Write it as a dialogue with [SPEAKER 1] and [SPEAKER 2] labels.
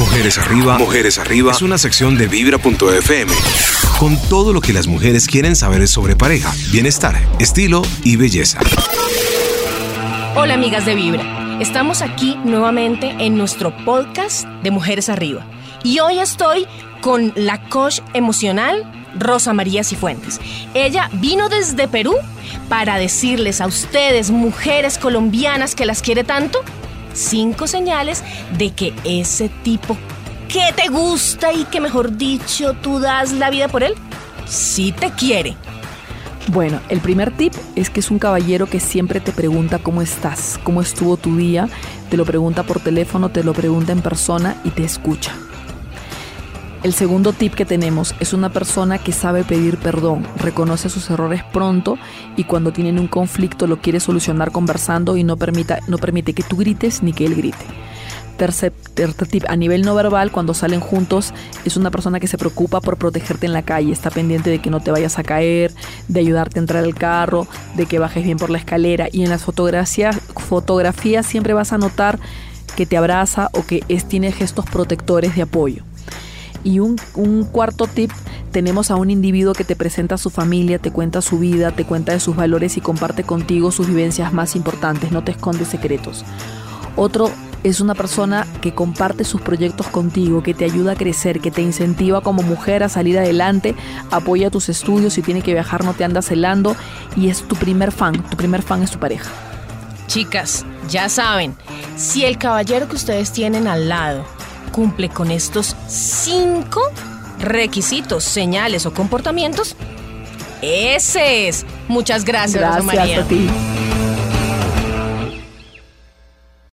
[SPEAKER 1] Mujeres Arriba, Mujeres Arriba es una sección de vibra.fm con todo lo que las mujeres quieren saber sobre pareja, bienestar, estilo y belleza.
[SPEAKER 2] Hola amigas de Vibra, estamos aquí nuevamente en nuestro podcast de Mujeres Arriba y hoy estoy con la coach emocional Rosa María Cifuentes. Ella vino desde Perú para decirles a ustedes, mujeres colombianas que las quiere tanto, cinco señales de que ese tipo que te gusta y que mejor dicho tú das la vida por él, sí te quiere.
[SPEAKER 3] Bueno, el primer tip es que es un caballero que siempre te pregunta cómo estás, cómo estuvo tu día, te lo pregunta por teléfono, te lo pregunta en persona y te escucha. El segundo tip que tenemos es una persona que sabe pedir perdón, reconoce sus errores pronto y cuando tienen un conflicto lo quiere solucionar conversando y no, permite que tú grites ni que él grite. Tercer, tip, a nivel no verbal, cuando salen juntos, es una persona que se preocupa por protegerte en la calle, está pendiente de que no te vayas a caer, de ayudarte a entrar al carro, de que bajes bien por la escalera y en las fotografías, fotografías siempre vas a notar que te abraza o que es, tiene gestos protectores de apoyo. Y un, cuarto tip, tenemos a un individuo que te presenta su familia, te cuenta su vida, te cuenta de sus valores y comparte contigo sus vivencias más importantes, no te esconde secretos. Otro es una persona que comparte sus proyectos contigo, que te ayuda a crecer, que te incentiva como mujer a salir adelante, apoya tus estudios, si tiene que viajar no te anda celando y es tu primer fan, tu primer fan es tu pareja.
[SPEAKER 2] Chicas, ya saben, si el caballero que ustedes tienen al lado cumple con estos cinco requisitos, señales o comportamientos, ese es. Muchas gracias,
[SPEAKER 3] gracias
[SPEAKER 2] María.
[SPEAKER 3] A ti.